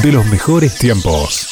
De los mejores tiempos.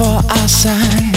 For our signs.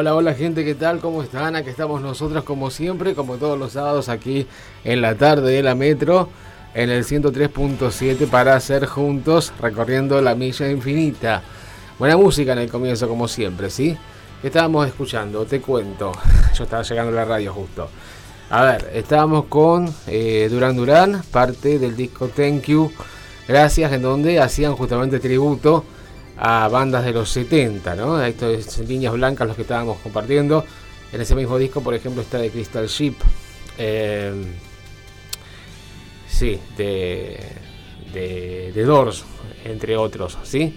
Hola, hola gente, ¿qué tal? ¿Cómo están? Aquí estamos nosotros como siempre, como todos los sábados aquí en la tarde de la Metro, en el 103.7 para hacer juntos recorriendo la milla infinita. Buena música en el comienzo como siempre, ¿sí? ¿Qué estábamos escuchando? Te cuento. Yo estaba llegando a la radio justo. A ver, estábamos con eh, Duran Duran, parte del disco Thank You, gracias, en donde hacían justamente tributo a bandas de los 70, ¿no? Esto es líneas blancas los que estábamos compartiendo. En ese mismo disco, por ejemplo, está de Crystal Ship. eh, sí, de, de, Doors, entre otros, ¿sí?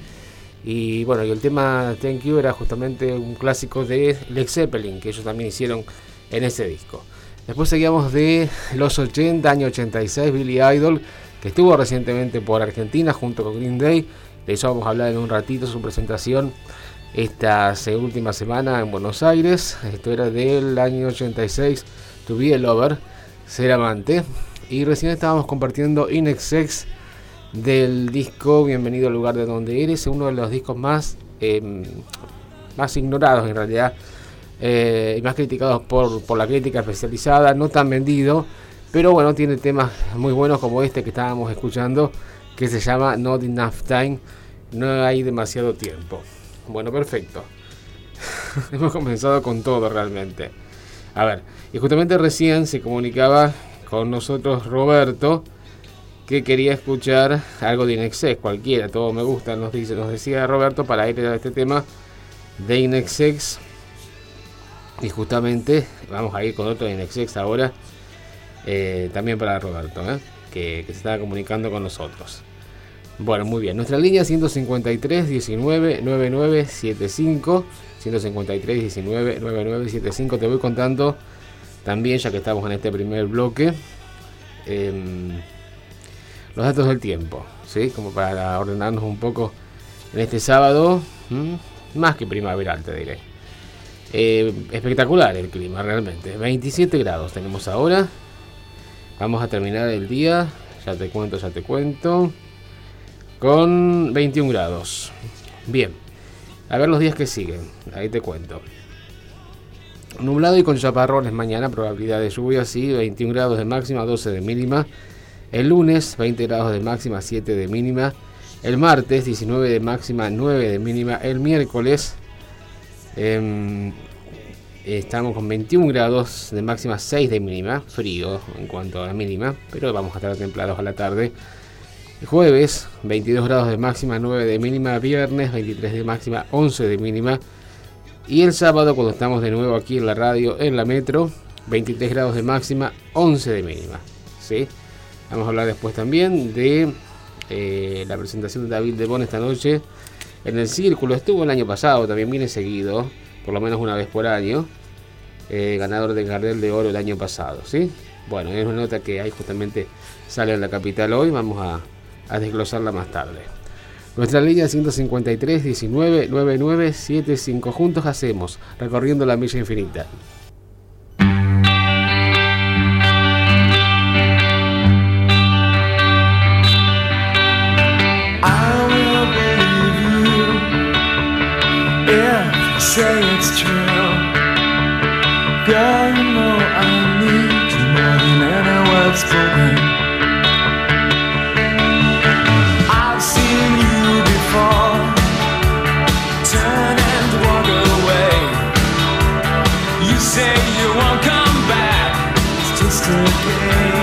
Y bueno, y el tema Thank You era justamente un clásico de Led Zeppelin, que ellos también hicieron en ese disco. Después seguíamos de los 80, año 86, Billy Idol, que estuvo recientemente por Argentina junto con Green Day. De eso vamos a hablar en un ratito, su presentación esta última semana en Buenos Aires. Esto era del año 86, To Be a Lover, Ser Amante. Y recién estábamos compartiendo Inexex del disco Bienvenido al lugar de donde eres, uno de los discos más, eh, más ignorados en realidad eh, y más criticados por, por la crítica especializada, no tan vendido, pero bueno, tiene temas muy buenos como este que estábamos escuchando, que se llama Not Enough Time, no hay demasiado tiempo. Bueno, perfecto. Hemos comenzado con todo realmente. A ver, y justamente recién se comunicaba con nosotros Roberto que quería escuchar algo de Inexex, cualquiera, todo me gusta, nos dice, nos decía Roberto para ir a este tema de Inexex. Y justamente vamos a ir con otro de Inexex ahora, eh, también para Roberto, ¿eh? Que, se estaba comunicando con nosotros. Bueno, muy bien. Nuestra línea 153 19 9975 153 19 9975. Te voy contando también, ya que estamos en este primer bloque, em, los datos del tiempo, ¿sí? Como para ordenarnos un poco en este sábado, más que primaveral, te diré. Eh, espectacular el clima, realmente. 27 grados tenemos ahora. Vamos a terminar el día, ya te cuento, ya te cuento, con 21 grados. Bien, a ver los días que siguen, ahí te cuento. Nublado y con chaparrones mañana, probabilidad de lluvia, sí, 21 grados de máxima, 12 de mínima. El lunes, 20 grados de máxima, 7 de mínima. El martes, 19 de máxima, 9 de mínima. El miércoles, em, estamos con 21 grados de máxima, 6 de mínima. Frío en cuanto a la mínima, pero vamos a estar templados a la tarde. Jueves, 22 grados de máxima, 9 de mínima. Viernes, 23 de máxima, 11 de mínima. Y el sábado, cuando estamos de nuevo aquí en la radio, en la metro, 23 grados de máxima, 11 de mínima. ¿sí? Vamos a hablar después también de eh, la presentación de David de Bon esta noche en el Círculo. Estuvo el año pasado, también viene seguido, por lo menos una vez por año. Eh, ganador del Gardel de Oro el año pasado. ¿sí? Bueno, es una nota que ahí justamente sale en la capital hoy. Vamos a, desglosarla más tarde. Nuestra línea 153 19 99 75. Juntos hacemos, recorriendo la milla infinita. Say it's true. Girl, you know I need you more than any words spoken. I've seen you before. Turn and walk away. You say you won't come back. It's just a game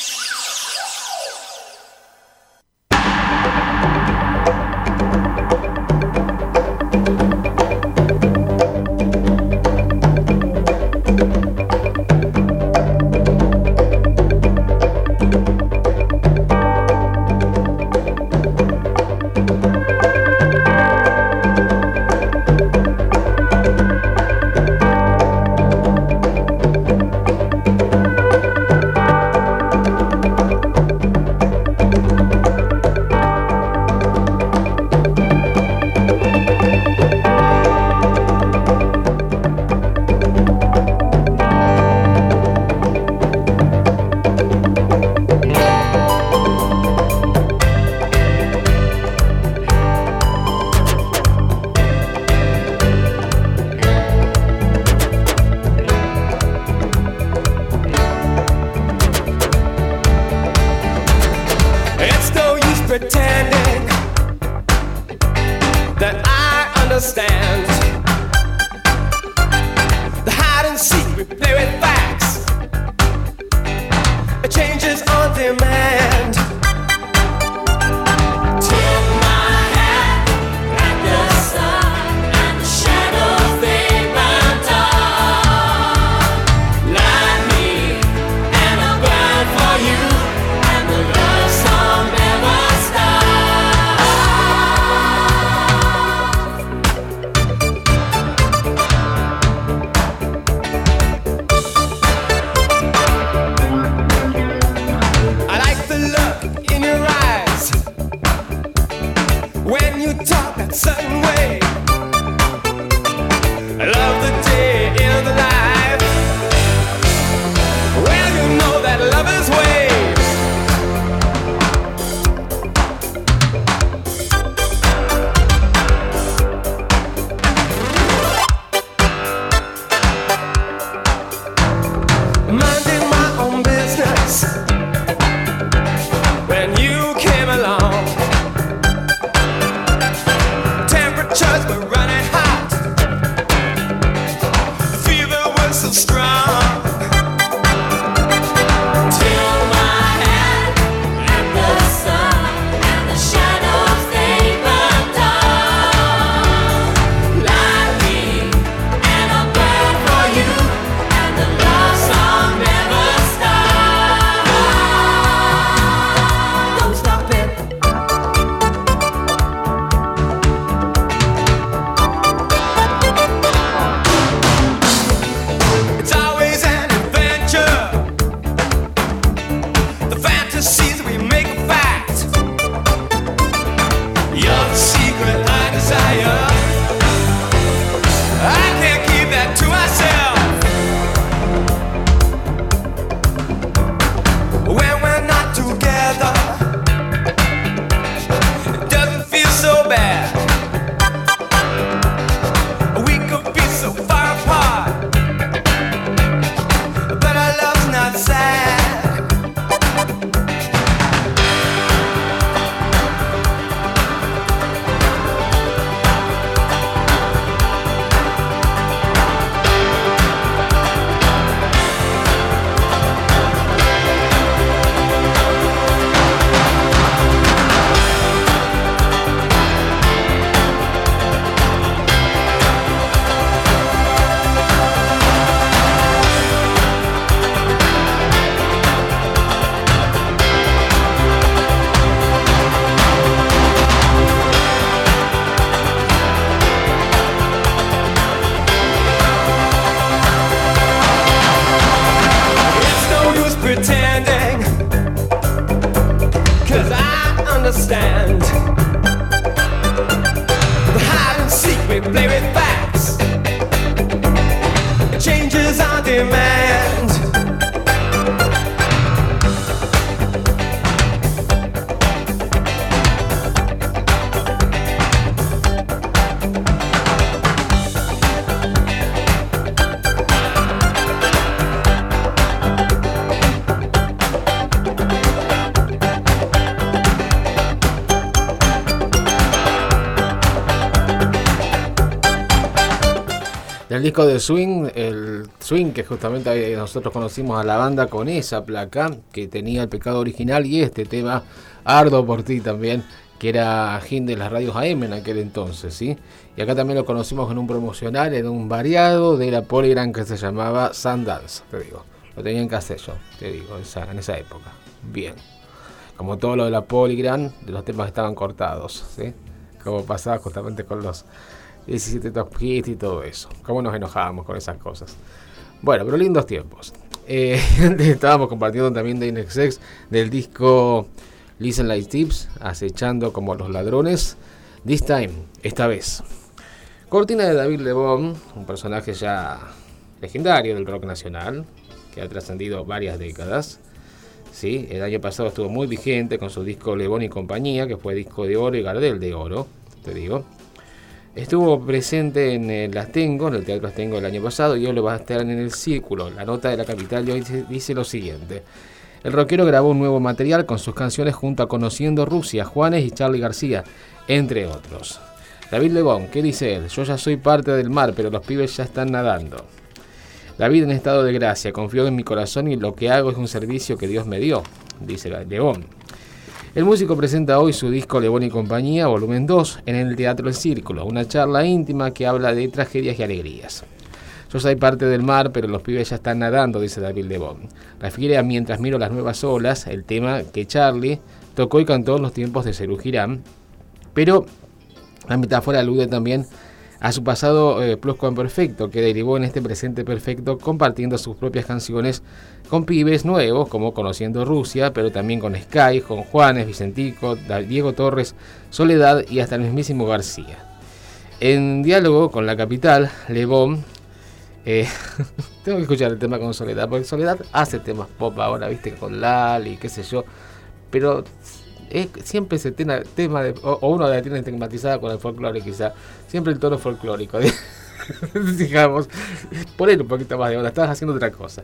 El disco de Swing, el Swing que justamente nosotros conocimos a la banda con esa placa que tenía el pecado original y este tema Ardo por ti también, que era Gin de las radios AM en aquel entonces, ¿sí? Y acá también lo conocimos en un promocional, en un variado de la Polygram que se llamaba Sundance, te digo. Lo que hacer yo, te digo, en esa época. Bien. Como todo lo de la Polygram, los temas estaban cortados, ¿sí? Como pasaba justamente con los 17 top y todo eso. Cómo nos enojábamos con esas cosas. Bueno, pero lindos tiempos. Eh, estábamos compartiendo también de Inexex del disco Listen Like Tips, acechando como los ladrones. This time, esta vez. Cortina de David Lebón, un personaje ya legendario del rock nacional, que ha trascendido varias décadas. ¿sí? El año pasado estuvo muy vigente con su disco Lebón y compañía, que fue disco de oro y Gardel de oro, te digo. Estuvo presente en el Astengo, en el Teatro Astengo el año pasado y hoy lo va a estar en el Círculo. La nota de la capital de hoy dice lo siguiente. El rockero grabó un nuevo material con sus canciones junto a Conociendo Rusia, Juanes y Charlie García, entre otros. David Lebón, ¿qué dice él? Yo ya soy parte del mar, pero los pibes ya están nadando. David en estado de gracia, confío en mi corazón y lo que hago es un servicio que Dios me dio, dice Lebón. El músico presenta hoy su disco Lebón y compañía, volumen 2, en el Teatro El Círculo, una charla íntima que habla de tragedias y alegrías. Yo soy parte del mar, pero los pibes ya están nadando, dice David Lebón. Refiere a Mientras miro las nuevas olas, el tema que Charlie tocó y cantó en los tiempos de Cerú Girán, pero la metáfora alude también a su pasado eh, perfecto, que derivó en este presente perfecto compartiendo sus propias canciones con pibes nuevos, como Conociendo Rusia, pero también con Sky, con Juanes, Vicentico, Diego Torres, Soledad y hasta el mismísimo García. En diálogo con la capital, Lebón eh, tengo que escuchar el tema con Soledad, porque Soledad hace temas pop ahora, viste, con Lali, qué sé yo, pero siempre se tiene tema de, o, uno la tiene estigmatizada con el folclore quizá, siempre el tono folclórico, digamos, poner un poquito más de onda, estás haciendo otra cosa.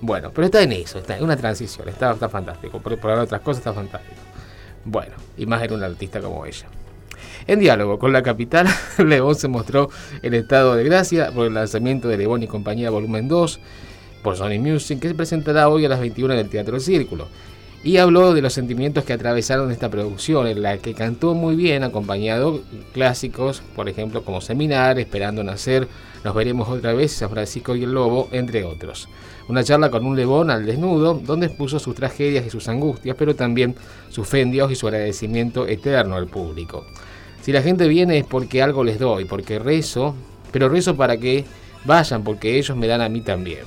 Bueno, pero está en eso, está en una transición, está, está fantástico, por, por otras cosas está fantástico. Bueno, y más en un artista como ella. En diálogo con la capital, León se mostró en estado de gracia por el lanzamiento de León y compañía volumen 2 por Sony Music que se presentará hoy a las 21 en el Teatro Círculo. Y habló de los sentimientos que atravesaron esta producción, en la que cantó muy bien, acompañado clásicos, por ejemplo, como Seminar, Esperando Nacer, Nos Veremos Otra Vez, San Francisco y el Lobo, entre otros. Una charla con un Lebón al desnudo, donde expuso sus tragedias y sus angustias, pero también su fe en Dios y su agradecimiento eterno al público. Si la gente viene es porque algo les doy, porque rezo, pero rezo para que vayan, porque ellos me dan a mí también.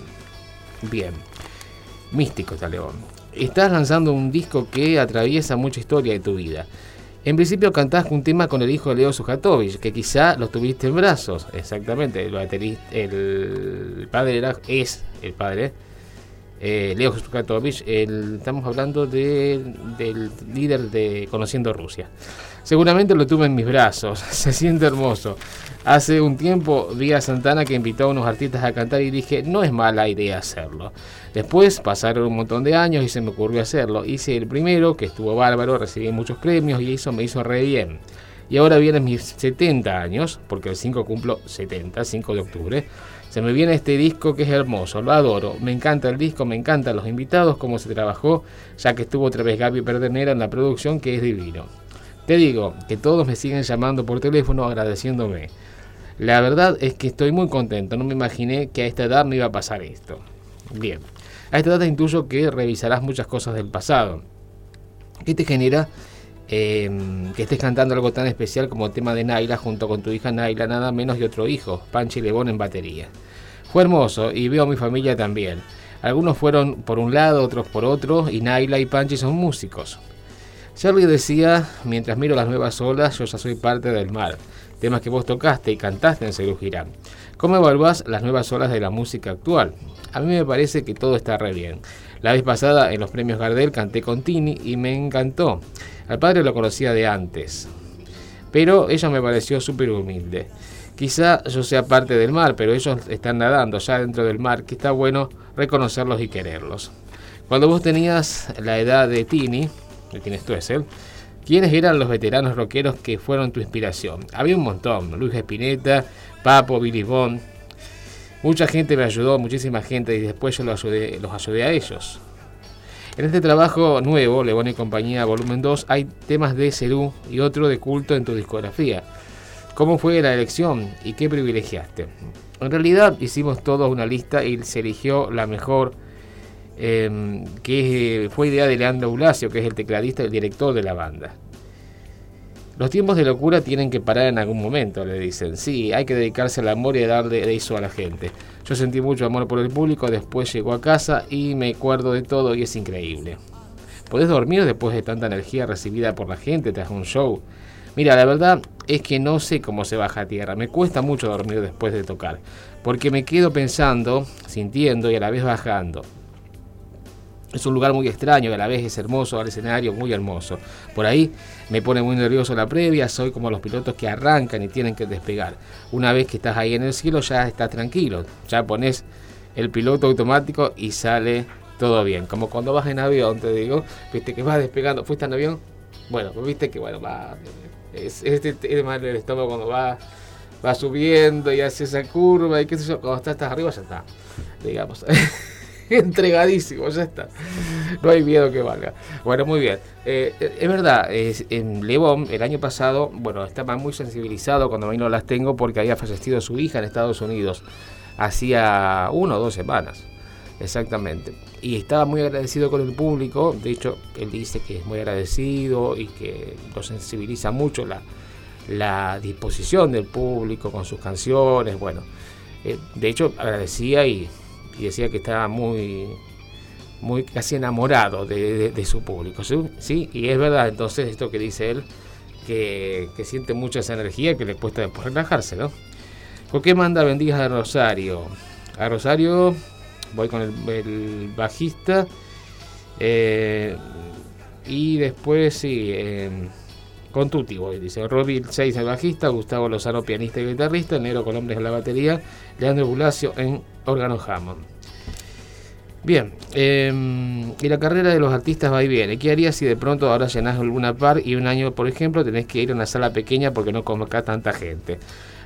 Bien, místico está León. Estás lanzando un disco que atraviesa mucha historia de tu vida. En principio cantás un tema con el hijo de Leo Sujatovich, que quizá lo tuviste en brazos, exactamente, el, el padre era, es el padre, eh, Leo Sujatovich, estamos hablando del líder de Conociendo Rusia. Seguramente lo tuve en mis brazos, se siente hermoso. Hace un tiempo vi a Santana que invitó a unos artistas a cantar y dije, no es mala idea hacerlo. Después pasaron un montón de años y se me ocurrió hacerlo. Hice el primero, que estuvo bárbaro, recibí muchos premios y eso me hizo re bien. Y ahora vienen mis 70 años, porque el 5 cumplo 70, 5 de octubre. Se me viene este disco que es hermoso, lo adoro. Me encanta el disco, me encantan los invitados, cómo se trabajó, ya que estuvo otra vez Gaby Perdernera en la producción, que es divino. Te digo que todos me siguen llamando por teléfono agradeciéndome. La verdad es que estoy muy contento, no me imaginé que a esta edad me iba a pasar esto. Bien, a esta edad te intuyo que revisarás muchas cosas del pasado. ¿Qué te genera em, que estés cantando algo tan especial como tema de Naila junto con tu hija Naila, nada menos y otro hijo, Panchi Lebón en batería? Fue hermoso y veo a mi familia también. Algunos fueron por un lado, otros por otro, y Naila y Panchi son músicos. Charlie decía, mientras miro las nuevas olas, yo ya soy parte del mar. Temas que vos tocaste y cantaste en Cerú Girán. ¿Cómo evaluás las nuevas olas de la música actual? A mí me parece que todo está re bien. La vez pasada en los premios Gardel canté con Tini y me encantó. Al padre lo conocía de antes, pero ella me pareció súper humilde. Quizá yo sea parte del mar, pero ellos están nadando ya dentro del mar, que está bueno reconocerlos y quererlos. Cuando vos tenías la edad de Tini, que tienes tú es él. ¿Quiénes eran los veteranos rockeros que fueron tu inspiración? Había un montón, Luis Espineta, Papo, Billy Bond. Mucha gente me ayudó, muchísima gente, y después yo los ayudé, a ellos. En este trabajo nuevo, Lebón y compañía, volumen 2, hay temas de Cerú y otro de culto en tu discografía. ¿Cómo fue la elección y qué privilegiaste? En realidad hicimos todos una lista y se eligió la mejor Em, que fue idea de Leandro Blasio, que es el tecladista y el director de la banda. Los tiempos de locura tienen que parar en algún momento, le dicen. Sí, hay que dedicarse al amor y darle eso a la gente. Yo sentí mucho amor por el público, después llegó a casa y me acuerdo de todo y es increíble. ¿Podés dormir después de tanta energía recibida por la gente tras un show? Mira, la verdad es que no sé cómo se baja a tierra. Me cuesta mucho dormir después de tocar, porque me quedo pensando, sintiendo y a la vez bajando. Es un lugar muy extraño, a la vez es hermoso, al escenario muy hermoso. Por ahí me pone muy nervioso la previa, soy como los pilotos que arrancan y tienen que despegar. Una vez que estás ahí en el cielo ya estás tranquilo, ya pones el piloto automático y sale todo bien. Como cuando vas en avión, te digo, viste que vas despegando, ¿fuiste en avión? Bueno, pues viste que bueno, va, es, es, es mal el estómago cuando va, va subiendo y hace esa curva y qué sé yo, cuando estás, estás arriba ya está, digamos. entregadísimo, ya está. No hay miedo que valga. Bueno, muy bien. Eh, es verdad, en Lebón el año pasado, bueno, estaba muy sensibilizado cuando no las tengo porque había fallecido su hija en Estados Unidos hacía uno o dos semanas. Exactamente. Y estaba muy agradecido con el público. De hecho, él dice que es muy agradecido y que lo sensibiliza mucho la, la disposición del público con sus canciones. Bueno, eh, de hecho, agradecía y y decía que estaba muy, muy casi enamorado de, su público. ¿sí? Y es verdad, entonces, esto que dice él, que, siente mucha esa energía que le cuesta después relajarse, ¿no? ¿Por qué manda bendigas a Rosario? A Rosario voy con el, bajista. Eh, y después, sí, eh, con Tuti voy, dice. Robin 6 el bajista, Gustavo Lozano pianista y guitarrista, Negro Colombres en la batería, Leandro Bulacio en órgano Hammond. Bien, em, y la carrera de los artistas va y viene. ¿Qué harías si de pronto ahora llenás alguna par y un año, por ejemplo, tenés que ir a una sala pequeña porque no convoca tanta gente?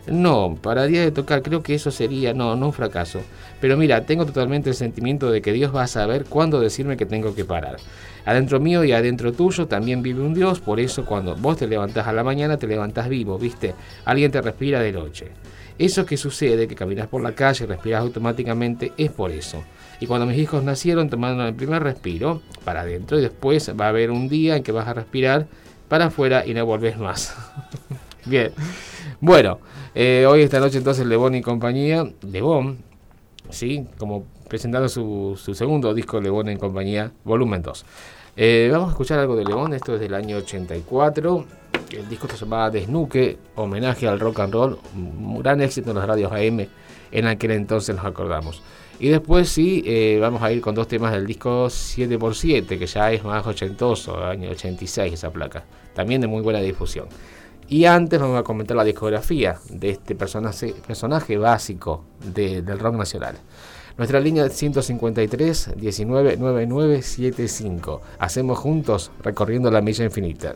No, pararía de tocar, creo que eso sería, no, no un fracaso. Pero mira, tengo totalmente el sentimiento de que Dios va a saber cuándo decirme que tengo que parar. Adentro mío y adentro tuyo también vive un Dios, por eso cuando vos te levantás a la mañana te levantás vivo, ¿viste? Alguien te respira de noche. Eso que sucede, que caminas por la calle respiras automáticamente, es por eso. Y cuando mis hijos nacieron, tomaron el primer respiro para adentro y después va a haber un día en que vas a respirar para afuera y no volvés más. Bien. Bueno, eh, hoy esta noche entonces Lebón y compañía, Lebón, ¿sí? Como presentando su, segundo disco Lebón en compañía, volumen 2. Eh, vamos a escuchar algo de Lebón, esto es del año 84. El disco se llamaba Desnuque, homenaje al rock and roll, gran éxito en las radios AM, en aquel entonces nos acordamos. Y después sí, eh, vamos a ir con dos temas del disco 7x7, que ya es más ochentoso, año 86 esa placa, también de muy buena difusión. Y antes vamos a comentar la discografía de este personaje, básico del rock nacional. Nuestra línea 153 199975. Hacemos juntos recorriendo la milla infinita.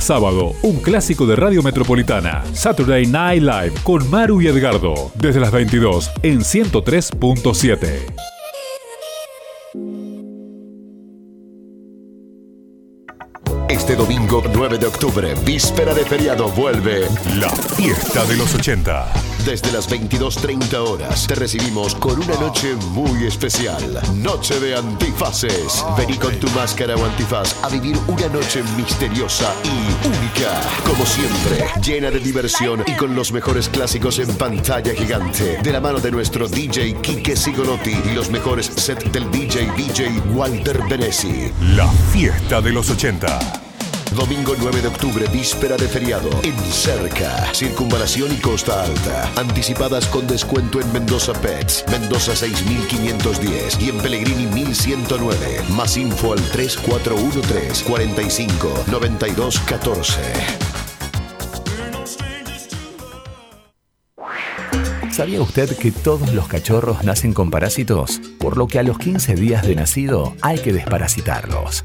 Sábado, un clásico de Radio Metropolitana, Saturday Night Live con Maru y Edgardo, desde las 22 en 103.7. Este domingo 9 de octubre, víspera de feriado, vuelve la fiesta de los 80. Desde las 22.30 horas te recibimos con una noche muy especial. Noche de antifaces. Vení con tu máscara o antifaz a vivir una noche misteriosa y única. Como siempre, llena de diversión y con los mejores clásicos en pantalla gigante. De la mano de nuestro DJ Kike Sigolotti y los mejores sets del DJ DJ Walter Benesi. La fiesta de los 80. Domingo 9 de octubre, víspera de feriado. En Cerca, Circunvalación y Costa Alta. Anticipadas con descuento en Mendoza Pets, Mendoza 6510 y en Pellegrini 1109. Más info al 3413 45 92 14. ¿Sabía usted que todos los cachorros nacen con parásitos? Por lo que a los 15 días de nacido hay que desparasitarlos.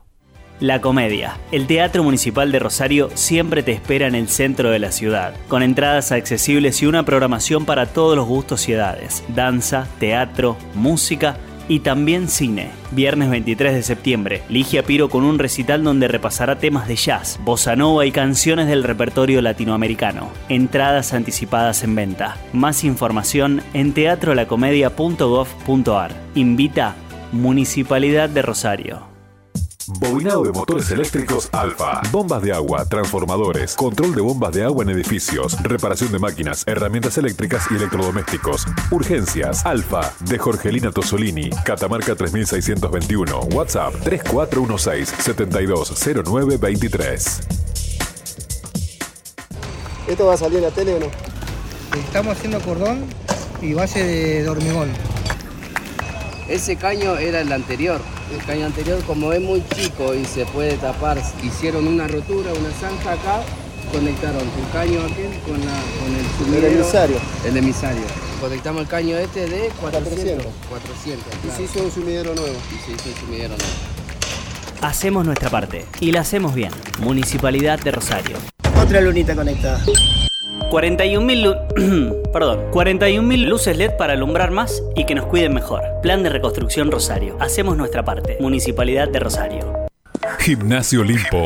La Comedia. El Teatro Municipal de Rosario siempre te espera en el centro de la ciudad, con entradas accesibles y una programación para todos los gustos y edades. Danza, teatro, música y también cine. Viernes 23 de septiembre, Ligia Piro con un recital donde repasará temas de jazz, bossa nova y canciones del repertorio latinoamericano. Entradas anticipadas en venta. Más información en teatrolacomedia.gov.ar. Invita Municipalidad de Rosario. Bobinado de motores eléctricos Alfa. Bombas de agua, transformadores, control de bombas de agua en edificios, reparación de máquinas, herramientas eléctricas y electrodomésticos. Urgencias Alfa de Jorgelina Tosolini, Catamarca 3621, WhatsApp 3416 720923. ¿Esto va a salir en la tele o no? Estamos haciendo cordón y base de hormigón. Ese caño era el anterior. El caño anterior, como es muy chico y se puede tapar, hicieron una rotura, una zanja acá, conectaron el caño aquel con, la, con el sumidero. El emisario. El emisario. Conectamos el caño este de 400. 400. 400, Y se hizo un sumidero nuevo. Y se hizo el sumidero nuevo. Hacemos nuestra parte y la hacemos bien. Municipalidad de Rosario. Otra lunita conectada. 41.000 lu- Perdón, 41.000 luces LED para alumbrar más y que nos cuiden mejor. Plan de reconstrucción Rosario. Hacemos nuestra parte. Municipalidad de Rosario. Gimnasio Olimpo.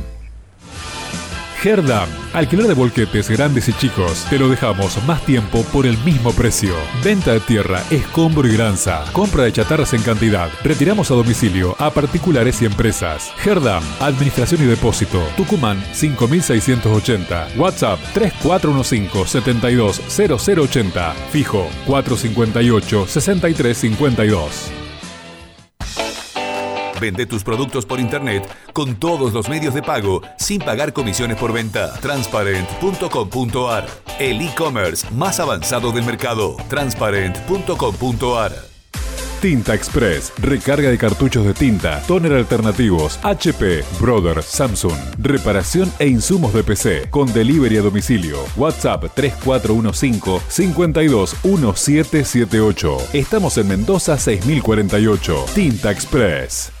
Herdam, alquiler de volquetes grandes y chicos. Te lo dejamos más tiempo por el mismo precio. Venta de tierra, escombro y granza. Compra de chatarras en cantidad. Retiramos a domicilio a particulares y empresas. Herdam, administración y depósito. Tucumán 5680. WhatsApp 3415 720080. Fijo 458 6352. Vende tus productos por internet con todos los medios de pago sin pagar comisiones por venta. Transparent.com.ar El e-commerce más avanzado del mercado. Transparent.com.ar Tinta Express, recarga de cartuchos de tinta, toner alternativos, HP, Brother, Samsung, reparación e insumos de PC, con delivery a domicilio. WhatsApp 3415-521778. Estamos en Mendoza 6048. Tinta Express.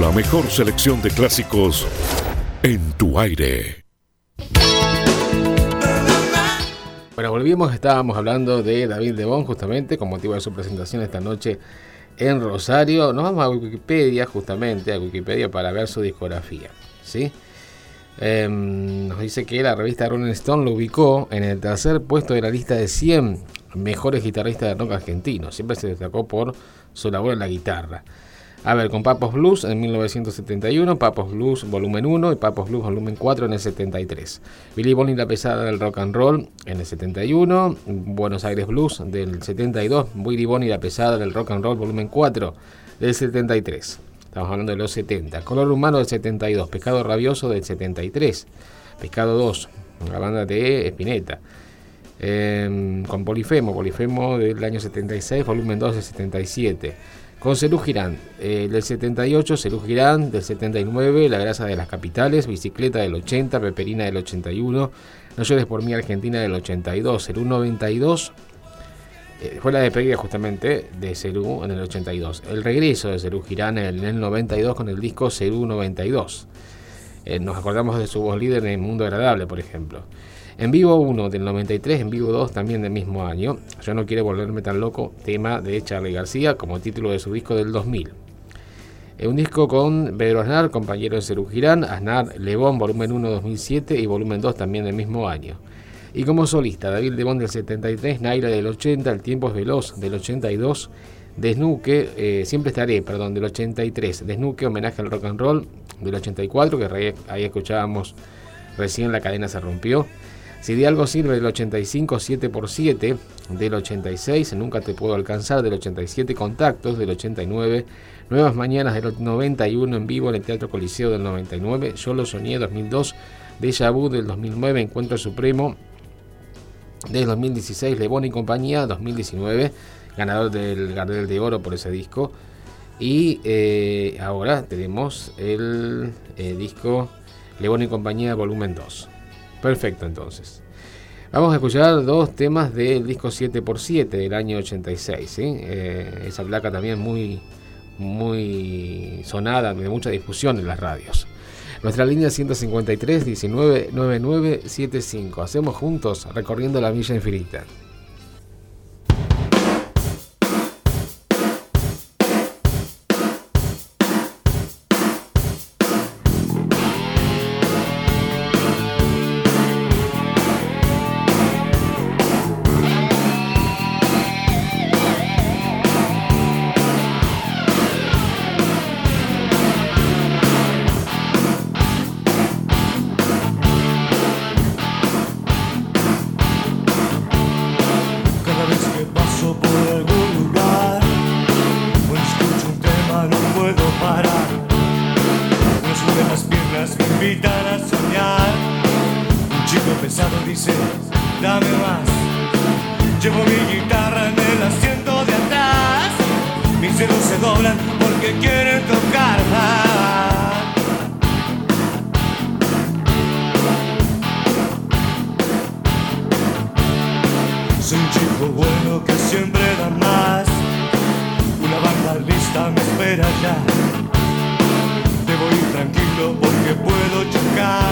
La mejor selección de clásicos en tu aire. Bueno, volvimos, estábamos hablando de David Lebón justamente con motivo de su presentación esta noche en Rosario. Nos vamos a Wikipedia justamente, a Wikipedia para ver su discografía. ¿sí? Em, nos dice que la revista Rolling Stone lo ubicó en el tercer puesto de la lista de 100 mejores guitarristas de rock argentino. Siempre se destacó por su labor en la guitarra. A ver, con Papos Blues en 1971, Papos Blues volumen 1 y Papos Blues volumen 4 en el 73. Billy Bonnie la pesada del rock and roll en el 71, Buenos Aires Blues del 72, Billy Bonnie la pesada del rock and roll volumen 4 del 73. Estamos hablando de los 70. Color humano del 72, Pescado rabioso del 73, Pescado 2, la banda de Spinetta. Eh, con Polifemo, Polifemo del año 76, volumen 2 del 77. Con Cerú Girán, eh, del 78, Cerú Girán, del 79, La Grasa de las Capitales, Bicicleta del 80, Peperina del 81, No llores por mí Argentina del 82, Cerú 92, eh, fue la despedida justamente de Cerú en el 82. El regreso de Cerú Girán en el 92 con el disco Cerú 92. Eh, nos acordamos de su voz líder en Mundo Agradable, por ejemplo. En vivo 1 del 93, en vivo 2 también del mismo año. Yo no quiero volverme tan loco, tema de Charlie García como título de su disco del 2000. Es un disco con Pedro Aznar, compañero de Cerú Girán, Aznar Lebón, volumen 1 2007 y volumen 2 también del mismo año. Y como solista, David Lebón del 73, Naira del 80, El tiempo es veloz del 82, Desnuque, eh, Siempre estaré, perdón, del 83, Desnuque, homenaje al rock and roll del 84, que ahí escuchábamos recién La cadena se rompió. Si de algo sirve del 85, 7x7 del 86, Nunca te puedo alcanzar del 87, Contactos del 89, Nuevas Mañanas del 91 en vivo en el Teatro Coliseo del 99, Yo lo soñé 2002, Deja Vu del 2009, Encuentro Supremo del 2016, Lebón y compañía 2019, ganador del Gardel de Oro por ese disco. Y eh, ahora tenemos el eh, disco Lebón y compañía volumen 2. Perfecto, entonces. Vamos a escuchar dos temas del disco 7x7 del año 86. Eh, esa placa también muy, muy sonada, de mucha discusión en las radios. Nuestra línea 153 19 9975. Hacemos juntos recorriendo la Villa Infinita. porque puedo chocar.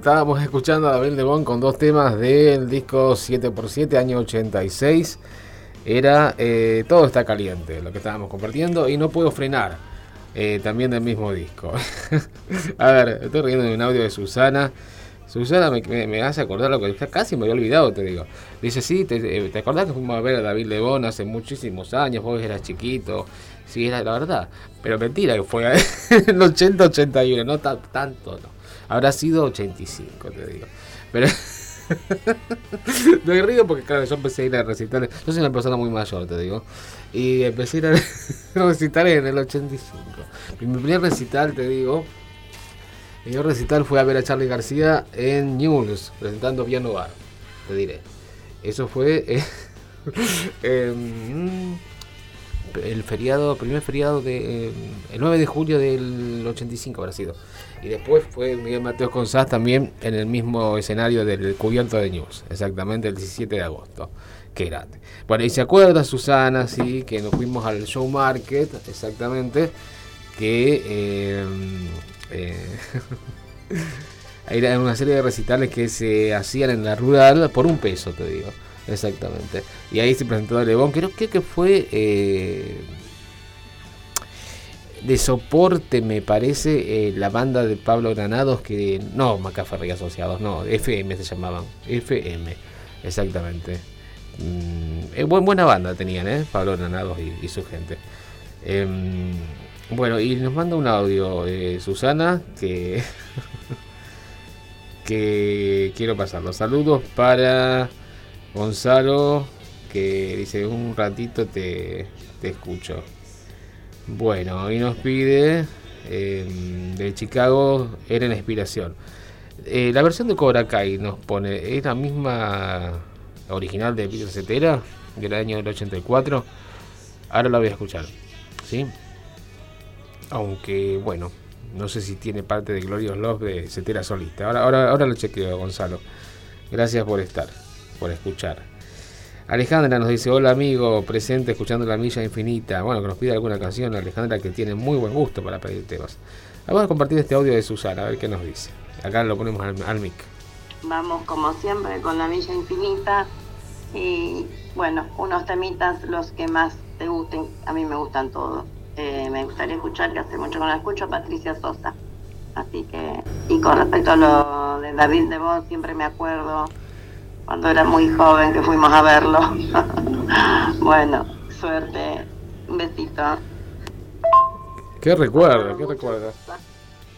Estábamos escuchando a David Lebón con dos temas del disco 7x7, año 86. Era eh, Todo está caliente, lo que estábamos compartiendo, y No puedo frenar, eh, también del mismo disco. a ver, estoy riendo de un audio de Susana. Susana me, hace acordar lo que casi me había olvidado, te digo. Dice, sí, te, eh, ¿te acordás que fuimos a ver a David Lebón hace muchísimos años? Vos eras chiquito. Sí, era la verdad. Pero mentira que fue en el 80-81, no ta- tanto. Habrá sido 85, te digo. Pero me río porque, claro, yo empecé a ir a recitales. Yo soy una persona muy mayor, te digo. Y empecé a ir a recitales en el 85. Mi primer recital, te digo, mi primer recital fue a ver a Charlie García en News, presentando Piano Bar, te diré. Eso fue eh, em, el feriado, primer feriado de eh, el 9 de julio del 85 habrá sido. Y después fue Miguel Mateos Consás también en el mismo escenario del cubierto de News, exactamente el 17 de agosto. Qué grande. Bueno, y se acuerda Susana, sí, que nos fuimos al Show Market, exactamente, que eh, eh, era una serie de recitales que se hacían en la rural por un peso, te digo. Exactamente. Y ahí se presentó Lebón, creo que, que fue eh, de soporte, me parece, eh, la banda de Pablo Granados, que no, Macaferri Asociados, no, FM se llamaban, FM, exactamente. Mm, eh, buen- buena banda tenían, ¿eh? Pablo Granados y, su gente. Em, bueno, y nos manda un audio Susana que, que quiero pasarlo. Saludos para Gonzalo, que dice un ratito te, te escucho. Bueno, y nos pide eh, de Chicago era la inspiración. Eh, la versión de Cobra Kai nos pone, es la misma original de Peter Cetera, del año del 84. Ahora la voy a escuchar, ¿sí? Aunque, bueno, no sé si tiene parte de Glorious Love de Cetera solista. Ahora, ahora, ahora lo chequeo, Gonzalo. Gracias por estar, por escuchar. Alejandra nos dice, hola amigo, presente escuchando la milla infinita. Bueno, que nos pide alguna canción, Alejandra, que tiene muy buen gusto para pedir temas. Vamos a compartir este audio de Susana, a ver qué nos dice. Acá lo ponemos al, mic. Vamos como siempre con la Villa Infinita y bueno, unos temitas los que más te gusten, a mí me gustan todos. Eh, me gustaría escuchar, que hace mucho que no la escucho, Patricia Sosa. Así que, y con respecto a lo de David de Vos, siempre me acuerdo cuando era muy joven que fuimos a verlo. bueno, suerte, un besito. ¿Qué recuerdo? ¿Qué recuerdo?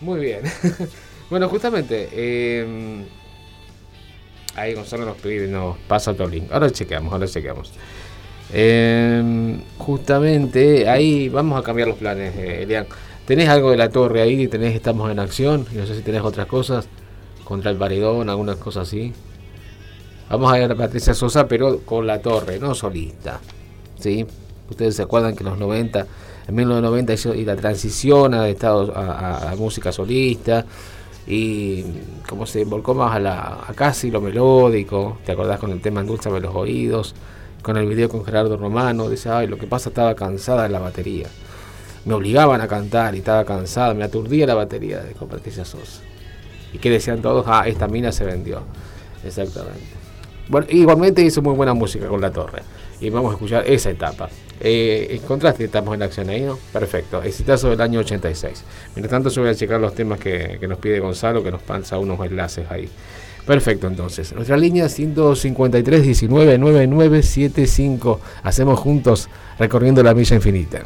Muy bien. bueno, justamente, eh, ahí Gonzalo nos pide, nos pasa otro link. Ahora chequeamos, ahora chequeamos. Eh, justamente, ahí vamos a cambiar los planes, eh, Elian. ¿Tenés algo de la torre ahí? ¿Tenés Estamos en acción? No sé si tenés otras cosas. Contra el paredón, algunas cosas así. Vamos a ver a Patricia Sosa, pero con la torre, no solista. ¿Sí? Ustedes se acuerdan que en los 90, en 1990 hizo y la transición a, estado, a, a- música solista y como se volcó más a, la, casi lo melódico, ¿te acordás con el tema Endulzame los oídos? Con el video con Gerardo Romano, dice, ay, lo que pasa estaba cansada de la batería. Me obligaban a cantar y estaba cansada, me aturdía la batería con Patricia Sosa. Y que decían todos, ah, esta mina se vendió. Exactamente. Igualmente hizo muy buena música con la torre. Y vamos a escuchar esa etapa. Eh, encontraste, estamos en acción ahí, ¿no? Perfecto. Exitazo del año 86. Mientras tanto, yo voy a checar los temas que, que nos pide Gonzalo, que nos pasa unos enlaces ahí. Perfecto, entonces. Nuestra línea 153 19 9975. Hacemos juntos recorriendo la milla infinita.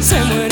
somewhere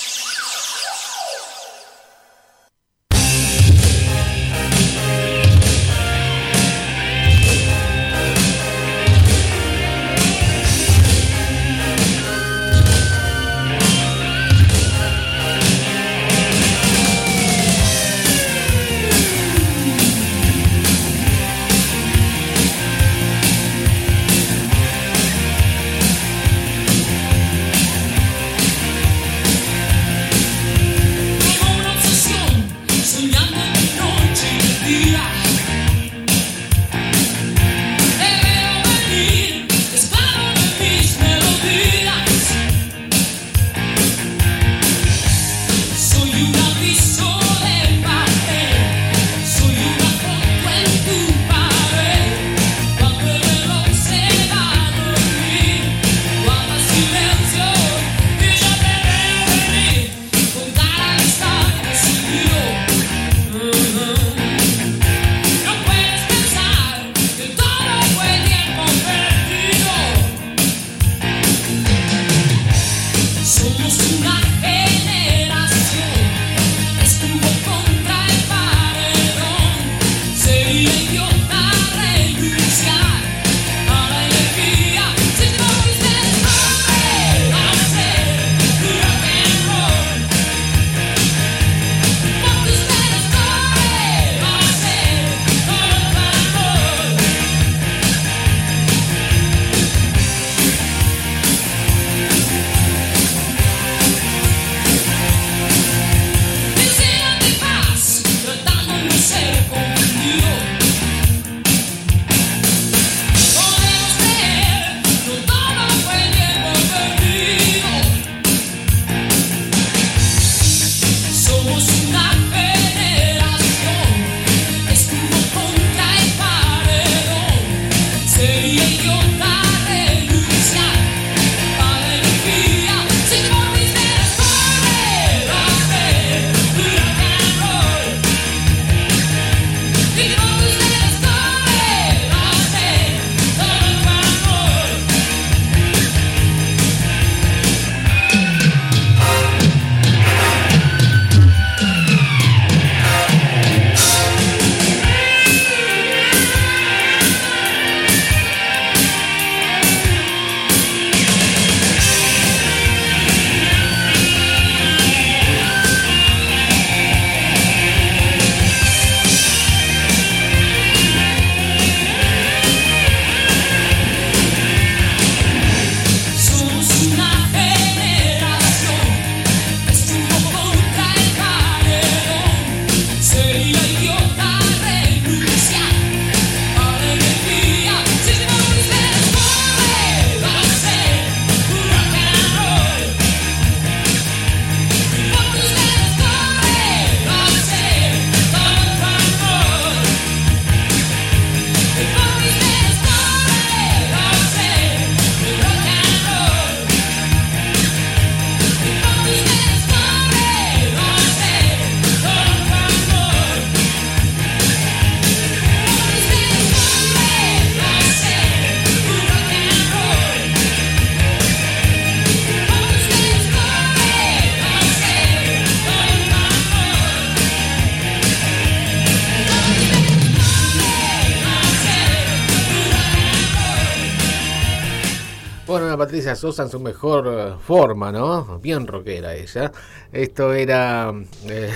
Sosa en su mejor eh, forma, ¿no? Bien rockera ella. Esto era... eh,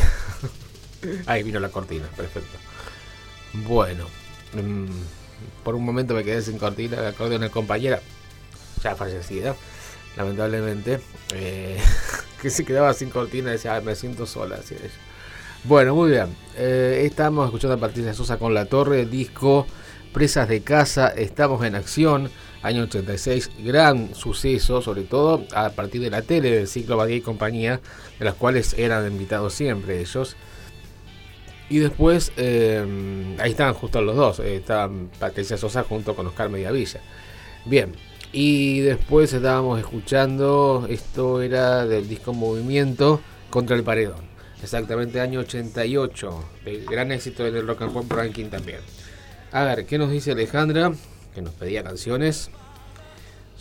Ahí vino la cortina, perfecto. Bueno, mm, por un momento me quedé sin cortina, me acordé de una compañera, ya fallecida, lamentablemente, eh, que se quedaba sin cortina y decía, "Ay, me siento sola, decía ella. Bueno, muy bien. Eh, estamos escuchando a Patricia Sosa con La Torre, disco Presas de Casa, estamos en acción, año 86, gran suceso, sobre todo a partir de la tele del ciclo Badía y compañía, de las cuales eran invitados siempre ellos. Y después, eh, ahí estaban justo los dos, eh, estaban Patricia Sosa junto con Oscar Mediavilla. Bien, y después estábamos escuchando, esto era del disco Movimiento contra el Paredón, exactamente año 88, el gran éxito del rock and pop ranking también. A ver, ¿qué nos dice Alejandra? Que nos pedía canciones.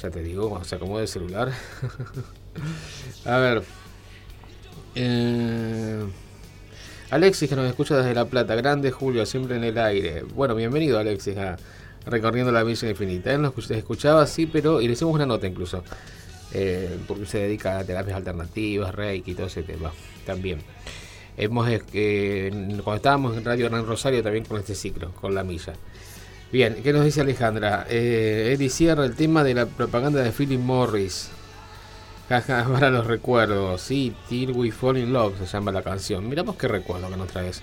Ya te digo, se acomode el celular. a ver. Eh, Alexis que nos escucha desde La Plata, grande Julio, siempre en el aire. Bueno, bienvenido Alexis a Recorriendo la Misión Infinita. Él nos escuchaba, sí, pero y le hicimos una nota incluso. Eh, porque se dedica a terapias alternativas, reiki y todo ese tema también. Hemos, eh, cuando estábamos en Radio Gran Rosario también con este ciclo, con la milla. Bien, ¿qué nos dice Alejandra? Eh, Eddie cierra el tema de la propaganda de Philip Morris. Para los recuerdos, sí, Till We Fall in Love se llama la canción. Miramos qué recuerdo que nos traes.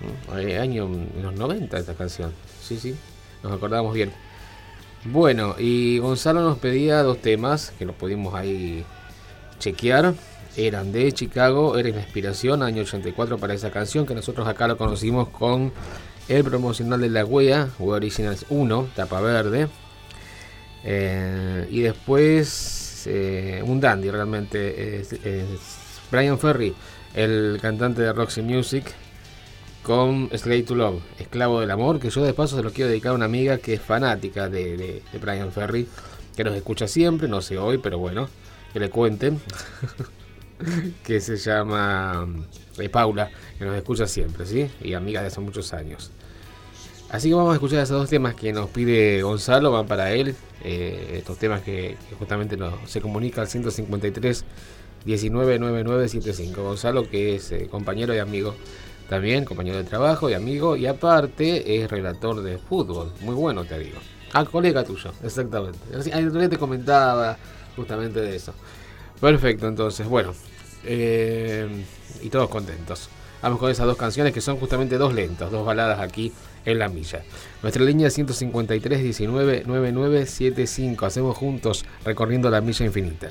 ¿Mm? Año en los 90 esta canción. Sí, sí, nos acordamos bien. Bueno, y Gonzalo nos pedía dos temas que los pudimos ahí chequear. Eran de Chicago, era la inspiración, año 84 para esa canción, que nosotros acá lo conocimos con el promocional de la wea, We Originals 1, tapa verde. Eh, y después eh, un dandy realmente, es, Brian Ferry, el cantante de Roxy Music, con Slave to Love, Esclavo del Amor, que yo de paso se lo quiero dedicar a una amiga que es fanática de, Brian Ferry, que nos escucha siempre, no sé hoy, pero bueno, que le cuenten, que se llama eh, Paula, que nos escucha siempre, ¿sí? Y amiga de hace muchos años. Así que vamos a escuchar esos dos temas que nos pide Gonzalo, van para él, eh, estos temas que, justamente nos, se comunica al 153 199975. Gonzalo, que es eh, compañero y amigo también, compañero de trabajo y amigo, y aparte es relator de fútbol. Muy bueno, te digo. Ah, colega tuyo, exactamente. Ahí te comentaba justamente de eso. Perfecto, entonces, bueno. Eh, y todos contentos. Vamos con esas dos canciones que son justamente dos lentos, dos baladas aquí en la milla. Nuestra línea es 153 19 9975. Hacemos juntos recorriendo la milla infinita.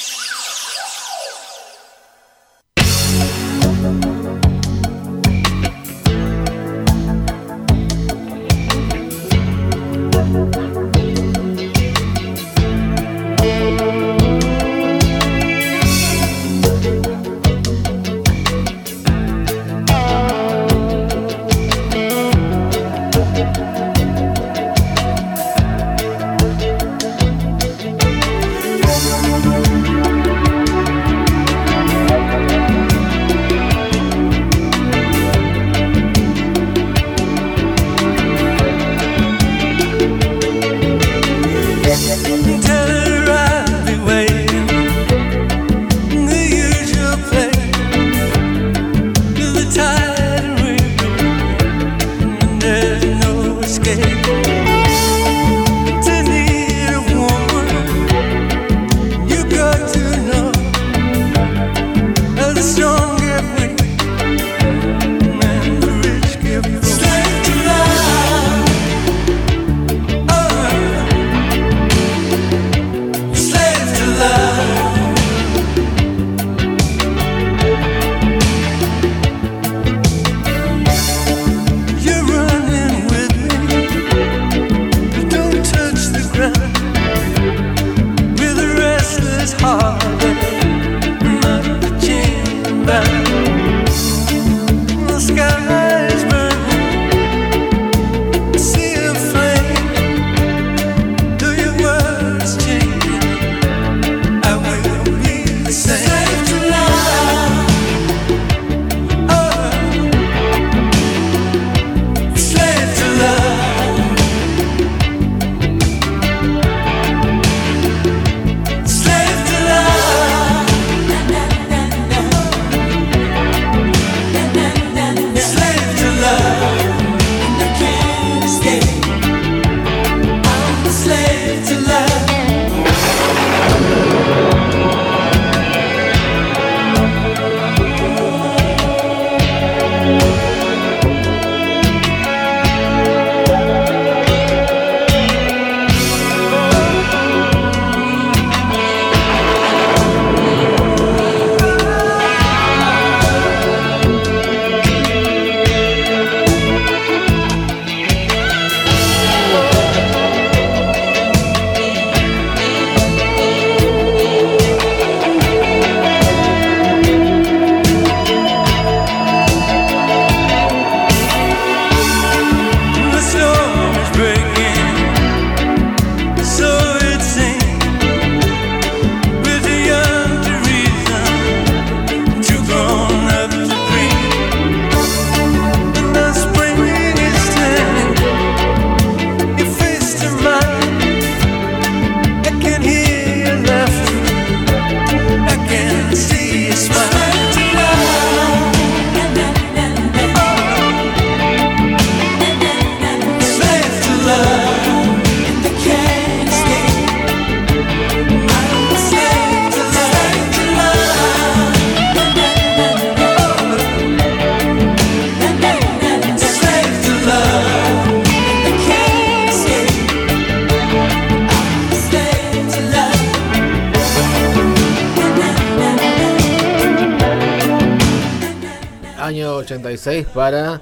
Para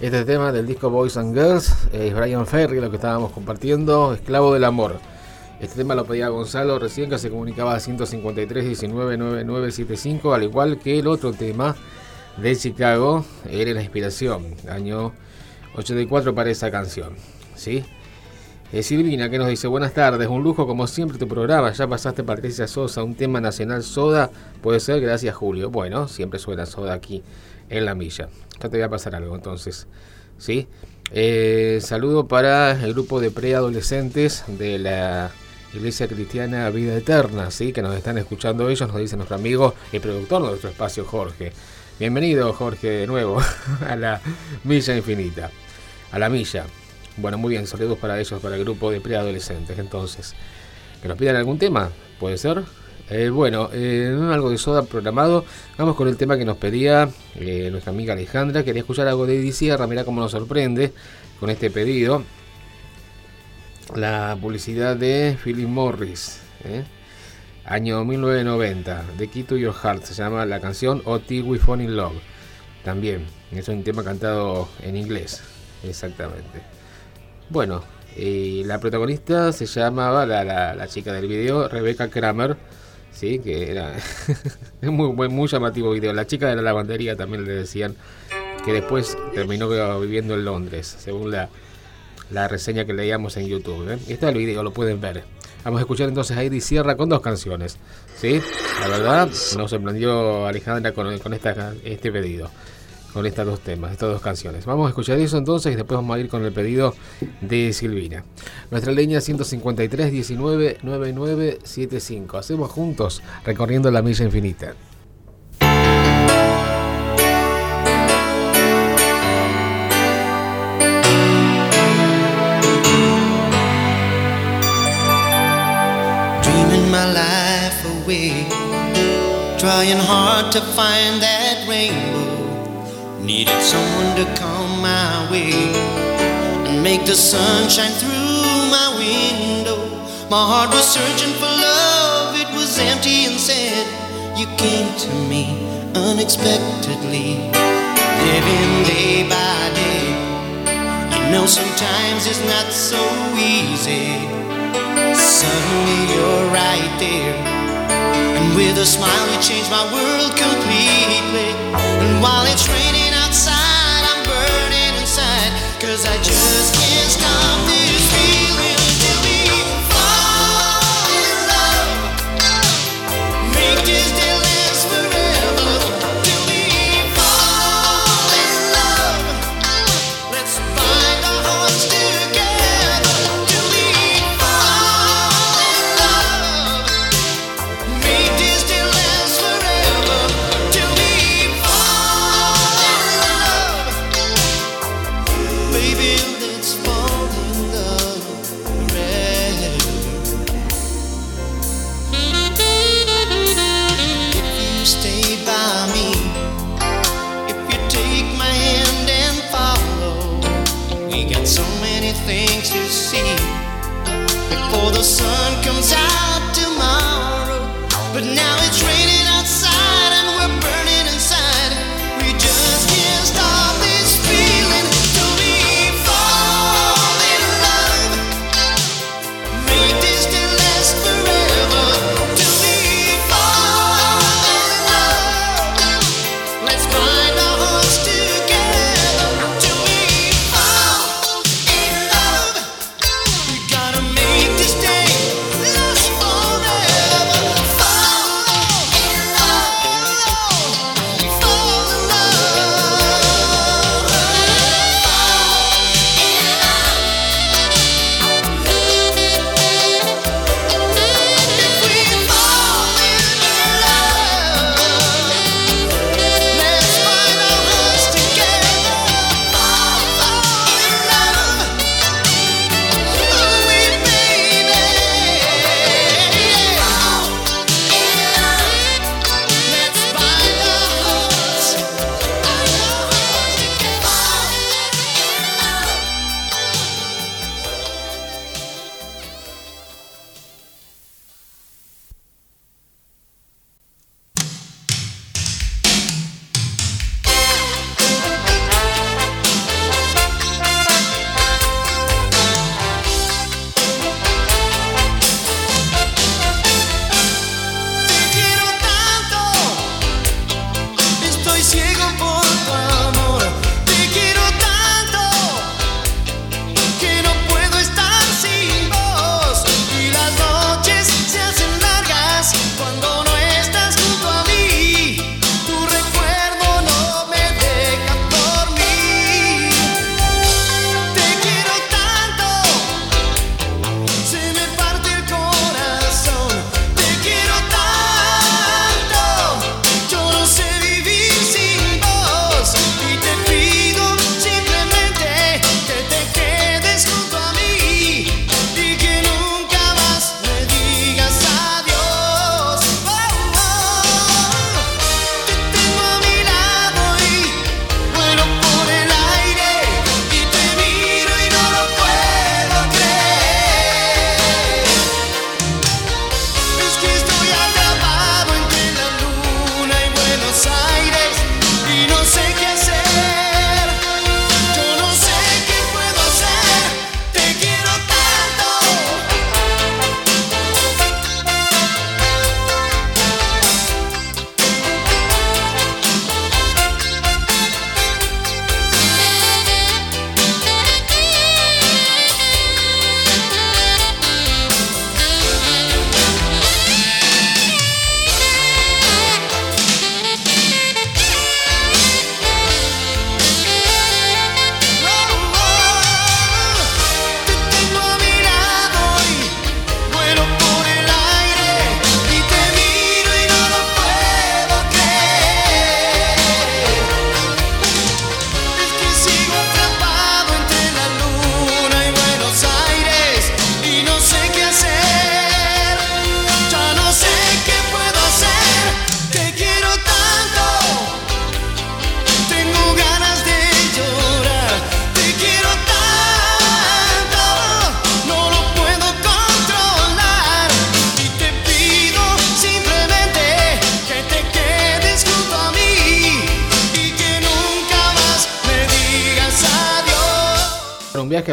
este tema del disco Boys and Girls. Es Brian Ferry lo que estábamos compartiendo, Esclavo del Amor. Este tema lo pedía Gonzalo recién que se comunicaba a 153 19 9975, al igual que el otro tema de Chicago, era la inspiración, año 84 para esa canción. ¿sí? Eh, Silvina que nos dice buenas tardes, un lujo como siempre tu programa, ya pasaste Patricia Sosa, un tema nacional Soda, puede ser, gracias Julio. Bueno, siempre suena Soda aquí en la milla. Ya te voy a pasar algo entonces. ¿sí? Eh, saludo para el grupo de preadolescentes de la Iglesia Cristiana Vida Eterna, ¿sí? que nos están escuchando ellos, nos dice nuestro amigo y productor de nuestro espacio, Jorge. Bienvenido, Jorge, de nuevo a la Milla Infinita. A la Milla. Bueno, muy bien, saludos para ellos, para el grupo de preadolescentes. Entonces, que nos pidan algún tema, puede ser. Eh, bueno, eh, algo de soda programado. Vamos con el tema que nos pedía eh, nuestra amiga Alejandra. Quería escuchar algo de Eddie Sierra. Mirá cómo nos sorprende con este pedido. la publicidad de Philip Morris, año 1990, de Key Your Heart, se llama la canción Till We Fall in Love. También, es un tema cantado en inglés, exactamente. Bueno, la protagonista se llamaba, la, la, chica del video, Rebecca Kramer, ¿sí? que era muy, muy, llamativo video. La chica de la lavandería también le decían que después terminó viviendo en Londres, según la, la reseña que leíamos en YouTube. ¿eh? El video, lo pueden ver. Vamos a escuchar entonces a Eddie Sierra con dos canciones. ¿sí? La verdad, nos sorprendió Alejandra con, con este pedido. Con estas dos temas, estas dos canciones. Vamos a escuchar eso entonces y después vamos a ir con el pedido de Silvina. Nuestra línea 153 19 9975. Hacemos juntos recorriendo la milla infinita. Dreaming my life away, trying hard to find that rainbow. Needed someone to come my way and make the sun shine through my window. My heart was searching for love, it was empty and sad. You came to me unexpectedly, living day by day. You know, sometimes it's not so easy. Suddenly you're right there. And with a smile, you changed my world completely. And while it's raining Cause I just can't comes out tomorrow. But now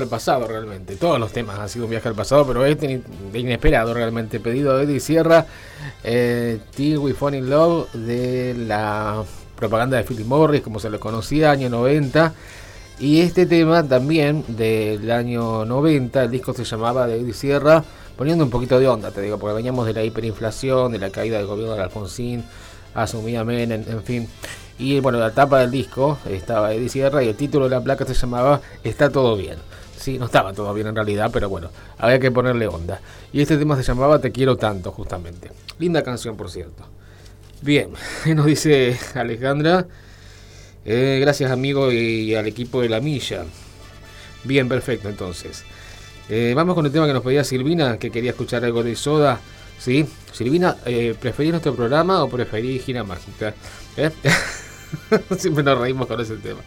pasado realmente. Todos los temas han sido un viaje al pasado, pero este inesperado realmente. Pedido de Eddie Sierra, eh, Till We Fall in Love de la propaganda de Philip Morris, como se le conocía, año 90. Y este tema también del año 90, el disco se llamaba de Eddie Sierra, poniendo un poquito de onda, te digo, porque veníamos de la hiperinflación, de la caída del gobierno de Alfonsín, asumía Menem, en fin. Y bueno, la tapa del disco estaba Eddie Sierra y el título de la placa se llamaba Está todo bien. No estaba todo bien en realidad, pero bueno, había que ponerle onda. Y este tema se llamaba Te quiero tanto, justamente. Linda canción, por cierto. Bien, nos dice Alejandra. Eh, gracias, amigo, y, al equipo de la milla. Bien, perfecto, entonces. Eh, vamos con el tema que nos pedía Silvina, que quería escuchar algo de Soda. ¿Sí? Silvina, eh, ¿preferís nuestro programa o preferís Gira Mágica? Siempre nos reímos con ese tema.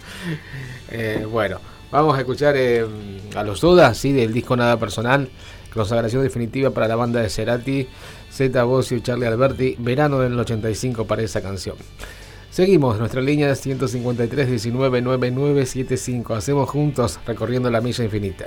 Bueno, vamos a escuchar eh, a los Dodas, ¿sí? del disco Nada Personal, consagración definitiva para la banda de Cerati, Z Bossio y Charlie Alberti, verano del 85 para esa canción. Seguimos, nuestra línea es 153 19 9975. Hacemos juntos recorriendo la milla infinita.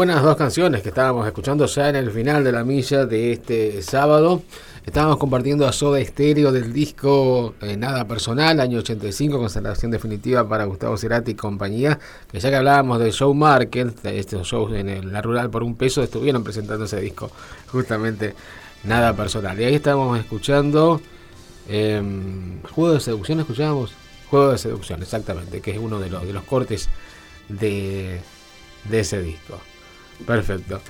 Buenas dos canciones que estábamos escuchando ya en el final de la milla de este sábado. Estábamos compartiendo a Soda Estéreo del disco eh, Nada Personal, año 85, constelación definitiva para Gustavo Cerati y compañía. Que ya que hablábamos de Show Market, estos shows en la rural por un peso, estuvieron presentando ese disco, justamente Nada Personal. Y ahí estábamos escuchando em, Juego de Seducción, escuchábamos Juego de Seducción, exactamente, que es uno de los, de los cortes de, de ese disco. Perfecto.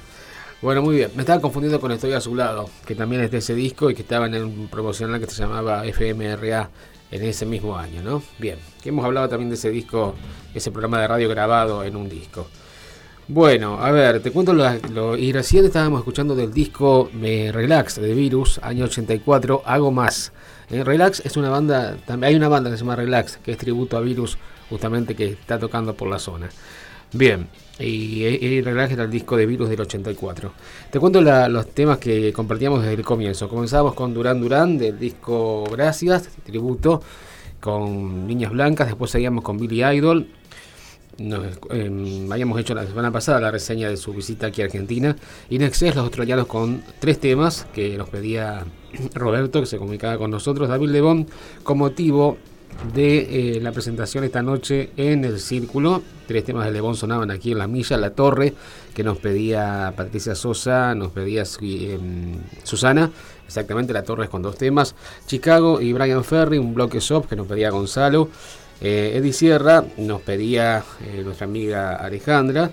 Bueno, muy bien. Me estaba confundiendo con Estoy a su lado, que también es de ese disco y que estaba en un promocional que se llamaba FMRA en ese mismo año, ¿no? Bien, que hemos hablado también de ese disco, ese programa de radio grabado en un disco. Bueno, a ver, te cuento lo, y recién estábamos escuchando del disco Me Relax de Virus, año 84, Hago Más. Eh, Relax es una banda, también hay una banda que se llama Relax, que es tributo a Virus, justamente que está tocando por la zona. Bien, y, y Relax era el disco de Virus del 84. Te cuento los temas que compartíamos desde el comienzo. Comenzamos con Durán Durán del disco Gracias, tributo con Niñas Blancas, después seguíamos con Billy Idol. Em, habíamos hecho la semana pasada la reseña de su visita aquí a Argentina. Y Nexus, los australianos con tres temas que nos pedía Roberto, que se comunicaba con nosotros, David Lebón, con motivo de eh, la presentación esta noche en el Círculo. Tres temas de Lebón sonaban aquí en la milla, La Torre, que nos pedía Patricia Sosa, nos pedía em, Susana, exactamente La Torre con dos temas. Chicago y Brian Ferry, un bloque shop que nos pedía Gonzalo. Eh, Eddie Sierra nos pedía eh, nuestra amiga Alejandra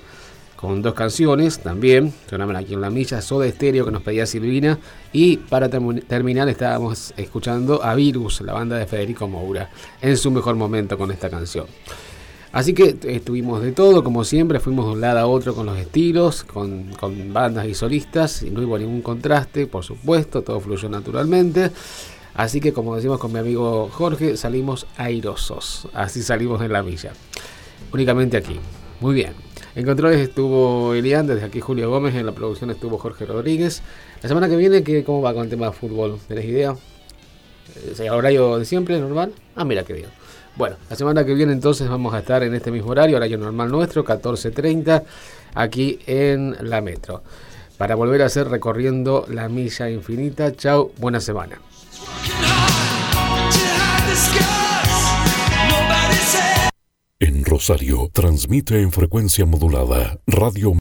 con dos canciones también, sonaban aquí en la milla, Soda Estéreo que nos pedía Silvina y para terminar estábamos escuchando a Virus, la banda de Federico Moura, en su mejor momento con esta canción. Así que estuvimos de todo, como siempre, fuimos de un lado a otro con los estilos, con, bandas y solistas, y no hubo ningún contraste, por supuesto, todo fluyó naturalmente. Así que como decimos con mi amigo Jorge, salimos airosos, así salimos en la milla. Únicamente aquí. Muy bien. En controles estuvo Elian, desde aquí Julio Gómez, en la producción estuvo Jorge Rodríguez. La semana que viene, ¿cómo va con el tema de fútbol? ¿Tenés idea? ¿El horario de siempre, normal? Ah, mira qué bien. Bueno, la semana que viene entonces vamos a estar en este mismo horario, horario normal nuestro, 14.30, aquí en la Metro. Para volver a hacer recorriendo la milla infinita. Chao, buena semana. En Rosario transmite en frecuencia modulada Radio